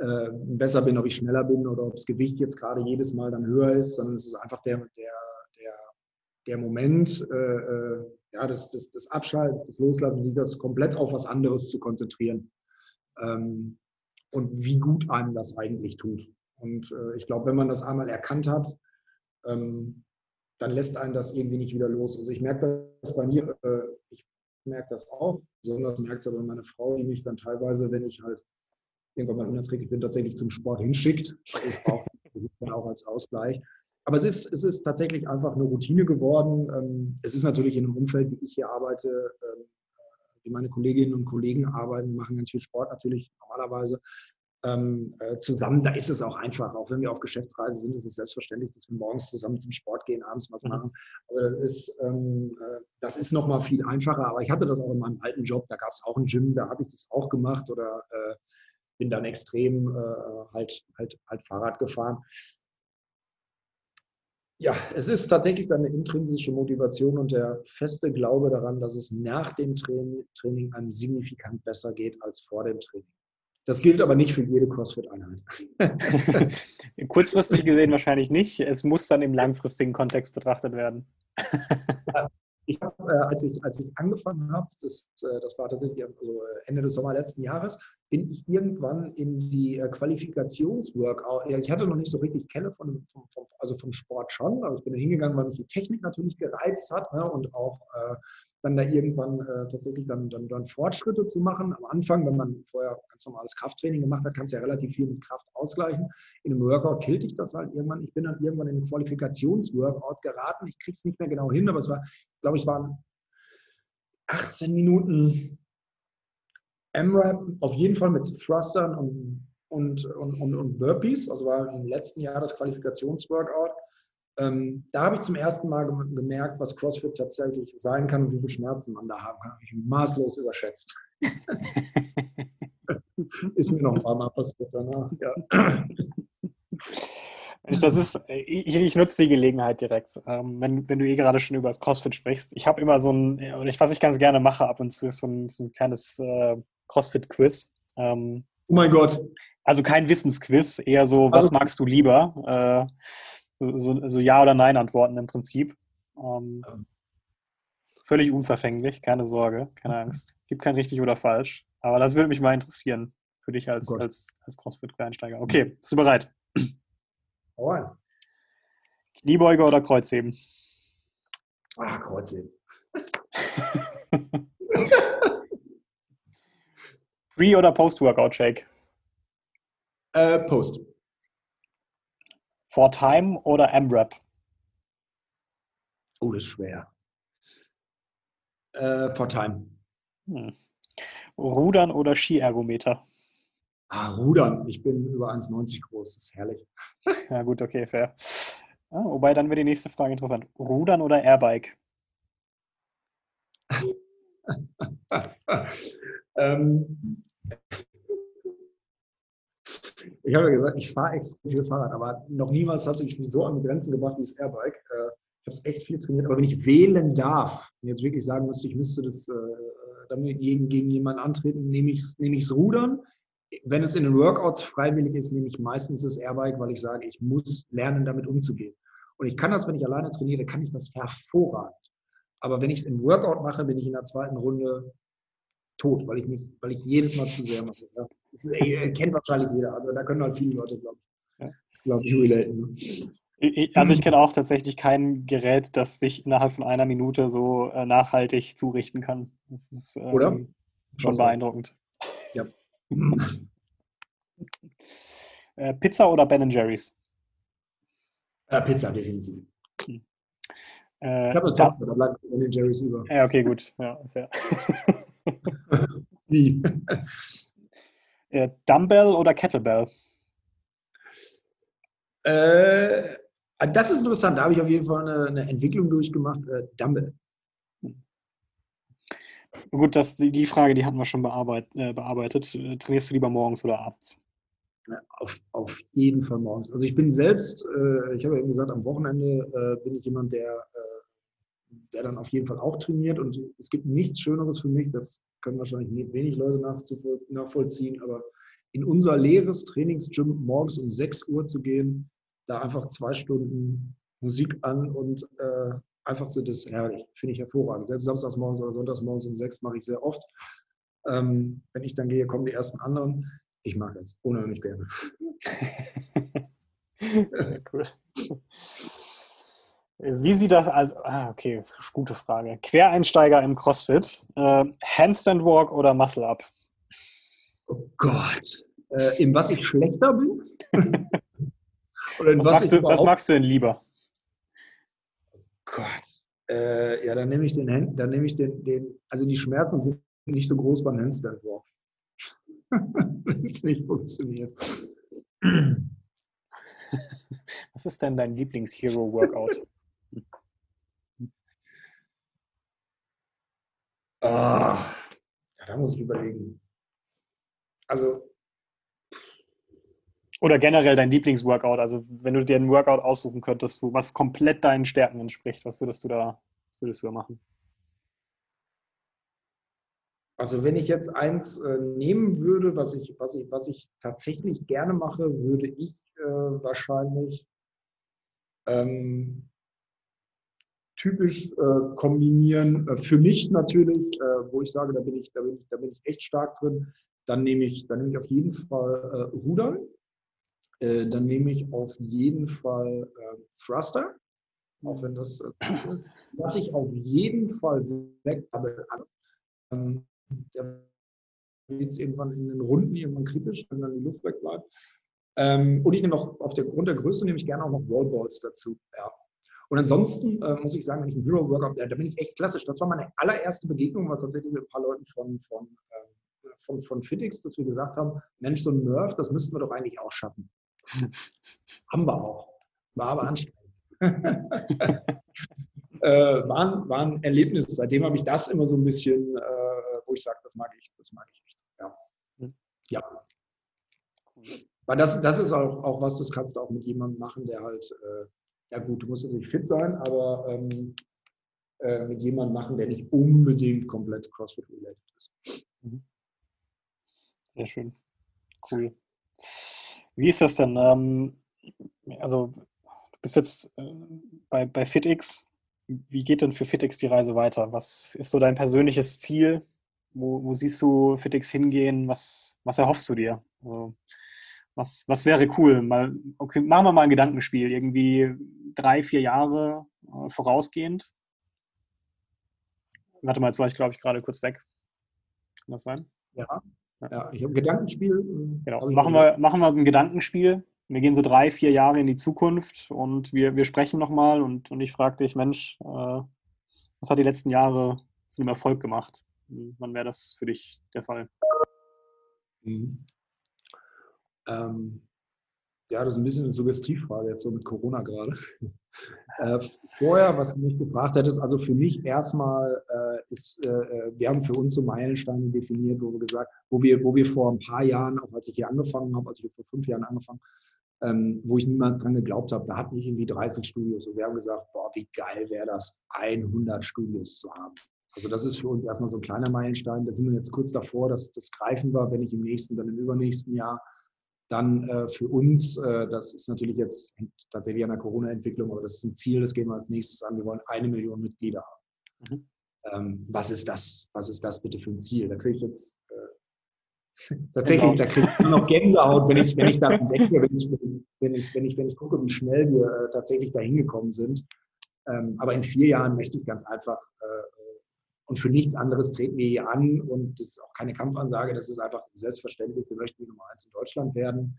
äh, besser bin, ob ich schneller bin oder ob das Gewicht jetzt gerade jedes Mal dann höher ist, sondern es ist einfach der, der, der, der Moment äh, äh ja, des, des, des Abschaltens, des Loslassens, das komplett auf was anderes zu konzentrieren. Ähm, und wie gut einem das eigentlich tut. Und äh, ich glaube, wenn man das einmal erkannt hat, ähm, dann lässt einen das irgendwie nicht wieder los. Also ich merke das bei mir, äh, ich merke das auch, besonders merkt es aber meine Frau, die mich dann teilweise, wenn ich halt irgendwann mal unerträglich bin, tatsächlich zum Sport hinschickt. Ich brauche dann auch als Ausgleich. Aber es ist, es ist tatsächlich einfach eine Routine geworden. Ähm, es ist natürlich in einem Umfeld, wie ich hier arbeite, ähm, wie meine Kolleginnen und Kollegen arbeiten, machen ganz viel Sport natürlich normalerweise ähm, äh, zusammen. Da ist es auch einfach. Auch wenn wir auf Geschäftsreise sind, ist es selbstverständlich, dass wir morgens zusammen zum Sport gehen, abends was mhm. machen. Aber das ist, ähm, äh, das ist nochmal viel einfacher. Aber ich hatte das auch in meinem alten Job. Da gab es auch ein Gym, da habe ich das auch gemacht oder äh, bin dann extrem äh, halt, halt, halt Fahrrad gefahren. Ja, es ist tatsächlich dann eine intrinsische Motivation und der feste Glaube daran, dass es nach dem Training einem signifikant besser geht als vor dem Training. Das gilt aber nicht für jede CrossFit-Einheit. Kurzfristig gesehen wahrscheinlich nicht. Es muss dann im langfristigen Kontext betrachtet werden. Ich habe, äh, als, ich, als ich angefangen habe, das, äh, das war tatsächlich also Ende des Sommer letzten Jahres, bin ich irgendwann in die äh, Qualifikationsworkout. Ich hatte noch nicht so richtig Kenne von, vom, vom, also vom Sport schon, aber ich bin hingegangen, weil mich die Technik natürlich gereizt hat ne, und auch äh, dann da irgendwann äh, tatsächlich dann, dann, dann, Fortschritte zu machen. Am Anfang, wenn man vorher ganz normales Krafttraining gemacht hat, kannst du ja relativ viel mit Kraft ausgleichen. In einem Workout killt ich das halt irgendwann. Ich bin dann irgendwann in den Qualifikationsworkout geraten. Ich kriege es nicht mehr genau hin, aber es war, ich glaube, es waren 18 Minuten M-Rap, auf jeden Fall mit Thrustern und, und, und, und, und Burpees. Also war im letzten Jahr das Qualifikationsworkout. Ähm, da habe ich zum ersten Mal gemerkt, was CrossFit tatsächlich sein kann und wie viel Schmerzen man da haben kann. Ich maßlos überschätzt. ist mir noch ein paar Mal passiert danach. Ja. Das ist, ich, ich, nutze die Gelegenheit direkt, ähm, wenn, wenn, du eh gerade schon über das CrossFit sprichst. Ich habe immer so ein, was ich ganz gerne mache ab und zu, ist so ein, so ein kleines äh, CrossFit-Quiz. Ähm, oh mein Gott. Also kein Wissensquiz, eher so, was also, magst du lieber? Äh, so, so Ja- oder Nein-Antworten im Prinzip. Ähm, völlig unverfänglich, keine Sorge, keine mhm. Angst. Gibt kein richtig oder falsch. Aber das würde mich mal interessieren für dich als, oh als, als CrossFit-Quereinsteiger. Okay, bist du bereit? Oh. Kniebeuge oder Kreuzheben? Ah, Kreuzheben. Pre- oder Post-Workout-Shake? Äh, Post. For Time oder M-Rap? Oh, das ist schwer. Äh, for Time. Hm. Rudern oder Skiergometer? Ah, Rudern. Ich bin über 1,90 groß. Das ist herrlich. Ja, gut, okay, fair. Ah, wobei, dann wäre die nächste Frage interessant. Rudern oder Airbike? ähm, ich habe ja gesagt, ich fahre extrem viel Fahrrad, aber noch niemals hat sich so an Grenzen gebracht wie das Airbike. Äh, ich habe es echt viel trainiert, aber wenn ich wählen darf, und jetzt wirklich sagen müsste, ich müsste das äh, damit gegen, gegen jemanden antreten, nehme ich es nehme Rudern. Wenn es in den Workouts freiwillig ist, nehme ich meistens das Airbike, weil ich sage, ich muss lernen, damit umzugehen. Und ich kann das, wenn ich alleine trainiere, kann ich das hervorragend. Aber wenn ich es im Workout mache, bin ich in der zweiten Runde tot, weil ich mich, weil ich jedes Mal zu sehr mache. Ja. Das ey, kennt wahrscheinlich jeder. Also da können halt viele Leute, glaube ich, glaub ich, relaten. Ne? Also ich kenne auch tatsächlich kein Gerät, das sich innerhalb von einer Minute so äh, nachhaltig zurichten kann. Das ist ähm, Oder? schon beeindruckend. Ja. äh, Pizza oder Ben Jerry's? Äh, Pizza, definitiv. Hm. Äh, ich habe eine Tochter, da bleibt Ben Jerry's über. Ja, okay, gut. Ja, fair. Wie? Äh, Dumbbell oder Kettlebell? Äh, das ist interessant. Da habe ich auf jeden Fall eine, eine Entwicklung durchgemacht. Äh, Dumbbell. Gut, das, die Frage, die hatten wir schon bearbeit, äh, bearbeitet. Trainierst du lieber morgens oder abends? Auf, auf jeden Fall morgens. Also ich bin selbst, äh, ich habe ja eben gesagt, am Wochenende äh, bin ich jemand, der, äh, der dann auf jeden Fall auch trainiert. Und es gibt nichts Schöneres für mich, das können wahrscheinlich wenig Leute nachvollziehen, aber in unser leeres Trainingsgym morgens um 6 Uhr zu gehen, da einfach zwei Stunden Musik an und äh, einfach so das herrlich, finde ich hervorragend. Selbst samstags morgens oder sonntags morgens um sechs mache ich sehr oft. Ähm, wenn ich dann gehe, kommen die ersten anderen. Ich mag es unheimlich gerne. cool. Wie sieht das also? Ah, okay, gute Frage. Quereinsteiger im CrossFit, äh, Handstand Walk oder Muscle Up? Oh Gott. Äh, in was ich schlechter bin? oder in was, was, magst du, was magst du denn lieber? Gott. Äh, ja, dann nehme ich den, dann nehme ich den, den, also die Schmerzen sind nicht so groß beim Handstand Walk. Wenn es nicht funktioniert. Was ist denn dein Lieblings-Hero-Workout? Ah, ja, da muss ich überlegen. Also. Oder generell dein Lieblingsworkout. Also wenn du dir ein Workout aussuchen könntest, was komplett deinen Stärken entspricht, was würdest du da, was würdest du da machen? Also wenn ich jetzt eins äh, nehmen würde, was ich, was, ich, was ich tatsächlich gerne mache, würde ich äh, wahrscheinlich ähm, typisch äh, kombinieren. Äh, für mich natürlich, äh, wo ich sage, da bin ich, da bin ich, da bin ich echt stark drin. Dann nehme ich, dann nehme ich auf jeden Fall äh, Rudern. dann nehme ich auf jeden Fall Thruster. Auch wenn das, was ich auf jeden Fall weg habe. Ähm, wird es irgendwann in den Runden irgendwann kritisch, wenn dann die Luft wegbleibt. Ähm, und ich nehme noch auf der Grund der Größe nehme ich gerne auch noch Wallballs dazu. Ja. Und ansonsten äh, muss ich sagen, wenn ich ein Hero Workout, da bin ich echt klassisch. Das war meine allererste Begegnung, war tatsächlich mit ein paar Leuten von, von, äh, von, von Fitix, dass wir gesagt haben, Mensch, so ein Murph, das müssten wir doch eigentlich auch schaffen. haben wir auch. War aber anstrengend. äh, war, war ein Erlebnis. Seitdem habe ich das immer so ein bisschen äh, wo ich sage, das mag ich, das mag ich echt. Ja. Hm. ja. Weil das, das ist auch, auch was, das kannst du auch mit jemandem machen, der halt, äh, ja gut, du musst natürlich fit sein, aber ähm, äh, mit jemandem machen, der nicht unbedingt komplett CrossFit-related ist. Mhm. Sehr schön. Cool. Wie ist das denn? Ähm, also, du bist jetzt äh, bei, bei FitX. Wie geht denn für FitX die Reise weiter? Was ist so dein persönliches Ziel? Wo, wo siehst du FitX hingehen? Was, was erhoffst du dir? Also, was, was wäre cool? Mal, okay, machen wir mal ein Gedankenspiel. Irgendwie drei, vier Jahre äh, vorausgehend. Warte mal, jetzt war ich, glaube ich, gerade kurz weg. Kann das sein? Ja, ja ich habe ein Gedankenspiel. Äh, genau. Machen wir, machen wir ein Gedankenspiel. Wir gehen so drei, vier Jahre in die Zukunft und wir, wir sprechen nochmal und, und ich frage dich, Mensch, äh, was hat die letzten Jahre zu einem Erfolg gemacht? Wann wäre das für dich der Fall? Mhm. Ähm, ja, das ist ein bisschen eine Suggestivfrage jetzt so mit Corona gerade. äh, vorher, was du mich gefragt hättest, also für mich erstmal äh, ist, äh, äh, wir haben für uns so Meilensteine definiert, wo wir gesagt, wo wir, wo wir vor ein paar Jahren, auch als ich hier angefangen habe, also ich vor fünf Jahren angefangen, ähm, wo ich niemals dran geglaubt habe, da hatten wir irgendwie 30 Studios und wir haben gesagt, boah, wie geil wäre das, 100 Studios zu haben. Also das ist für uns erstmal so ein kleiner Meilenstein. Da sind wir jetzt kurz davor, dass das greifen wir, wenn nicht im nächsten, dann im übernächsten Jahr. Dann äh, für uns, äh, das ist natürlich jetzt tatsächlich an der Corona-Entwicklung, aber das ist ein Ziel, das gehen wir als nächstes an. Wir wollen eine Million Mitglieder haben. Mhm. Ähm, was ist das? Was ist das bitte für ein Ziel? Da kriege ich jetzt äh, tatsächlich, da kriege ich noch Gänsehaut, wenn ich, wenn ich daran denke, wenn ich, wenn ich, wenn ich, wenn ich gucke, wie schnell wir äh, tatsächlich da hingekommen sind. Ähm, aber in vier Jahren möchte ich ganz einfach äh, und für nichts anderes treten wir hier an und das ist auch keine Kampfansage, das ist einfach selbstverständlich. Wir möchten die Nummer eins in Deutschland werden.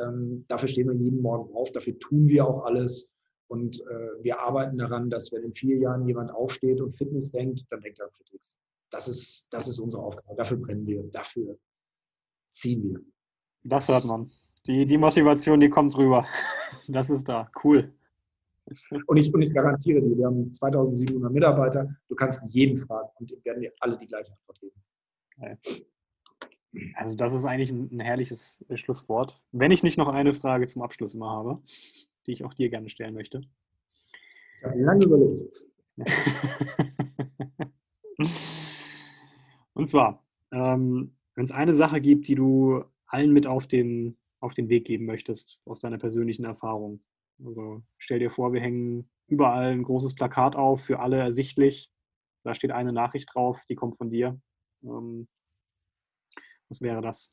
Ähm, dafür stehen wir jeden Morgen auf, dafür tun wir auch alles. Und äh, wir arbeiten daran, dass wenn in vier Jahren jemand aufsteht und Fitness denkt, dann denkt er an Fitness. Das ist, das ist unsere Aufgabe. Dafür brennen wir, dafür ziehen wir. Das hört man. Die, die Motivation, die kommt rüber. Das ist da. Cool. Und ich, und ich garantiere dir, wir haben 2700 Mitarbeiter, du kannst jeden fragen und die werden dir alle die gleiche Antwort geben. Also das ist eigentlich ein, herrliches äh, Schlusswort. Wenn ich nicht noch eine Frage zum Abschluss immer habe, die ich auch dir gerne stellen möchte. Ich habe lange überlegt. Und zwar, ähm, wenn es eine Sache gibt, die du allen mit auf den, auf den Weg geben möchtest, aus deiner persönlichen Erfahrung. Also stell dir vor, wir hängen überall ein großes Plakat auf, für alle ersichtlich. Da steht eine Nachricht drauf, die kommt von dir. Ähm, was wäre das?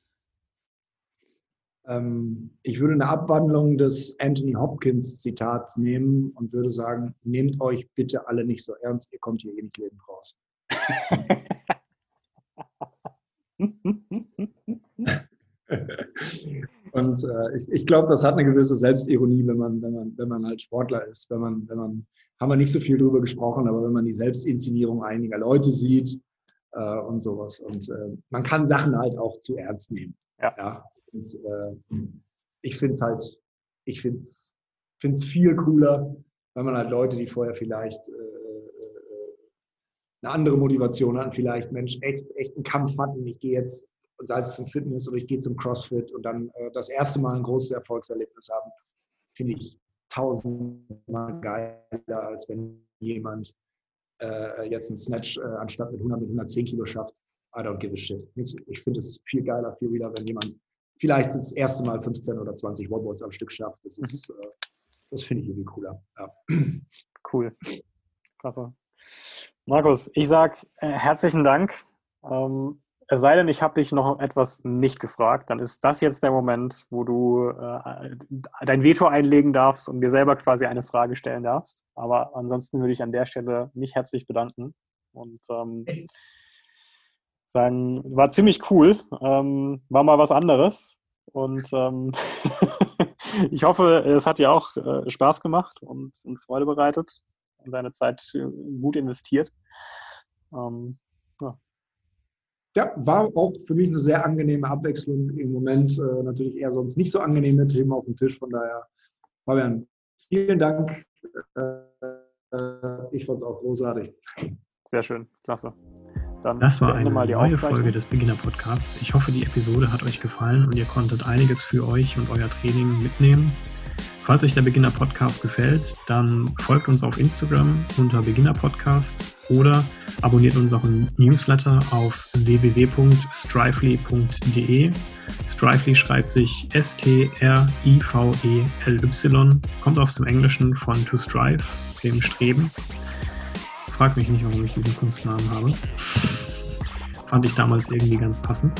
Ähm, ich würde eine Abwandlung des Anthony Hopkins Zitats nehmen und würde sagen, nehmt euch bitte alle nicht so ernst, ihr kommt hier eh nicht lebend raus. Und äh, ich, ich glaube, das hat eine gewisse Selbstironie, wenn man, wenn man, wenn man halt Sportler ist. Wenn man, wenn man, haben wir nicht so viel drüber gesprochen, aber wenn man die Selbstinszenierung einiger Leute sieht äh, und sowas. Und äh, man kann Sachen halt auch zu ernst nehmen. Ja. ja? Und, äh, ich finde es halt, ich finde es viel cooler, wenn man halt Leute, die vorher vielleicht äh, äh, eine andere Motivation hatten, vielleicht Mensch, echt, echt einen Kampf hatten, ich gehe jetzt sei es zum Fitness oder ich gehe zum CrossFit und dann äh, das erste Mal ein großes Erfolgserlebnis haben, finde ich tausendmal geiler, als wenn jemand äh, jetzt einen Snatch äh, anstatt mit 100 mit 110 Kilo schafft. I don't give a shit. Ich, ich finde es viel geiler, viel wieder, wenn jemand vielleicht das erste Mal 15 oder 20 Wallballs am Stück schafft. Das ist, mhm. Äh, das finde ich irgendwie cooler. Ja. Cool. Klasse. Markus, ich sage äh, herzlichen Dank. Ähm, es sei denn, ich habe dich noch etwas nicht gefragt, dann ist das jetzt der Moment, wo du äh, dein Veto einlegen darfst und dir selber quasi eine Frage stellen darfst. Aber ansonsten würde ich an der Stelle mich herzlich bedanken und ähm, sagen, war ziemlich cool, ähm, war mal was anderes und ähm, ich hoffe, es hat dir auch äh, Spaß gemacht und, und, Freude bereitet und deine Zeit äh, gut investiert. Ähm, ja ja, war auch für mich eine sehr angenehme Abwechslung. Im Moment äh, natürlich eher sonst nicht so angenehme Themen auf dem Tisch. Von daher, Fabian, vielen Dank. Äh, ich fand es auch großartig. Sehr schön, klasse. Dann das war eine neue Folge des Beginner Podcasts. Ich hoffe, die Episode hat euch gefallen und ihr konntet einiges für euch und euer Training mitnehmen. Falls euch der Beginner Podcast gefällt, dann folgt uns auf Instagram unter Beginner Podcast oder abonniert unseren Newsletter auf www.strively.de. Strively schreibt sich S-T-R-I-V-E-L-Y, kommt aus dem Englischen von to strive, dem Streben. Frag mich nicht, warum ich diesen Kunstnamen habe. Fand ich damals irgendwie ganz passend.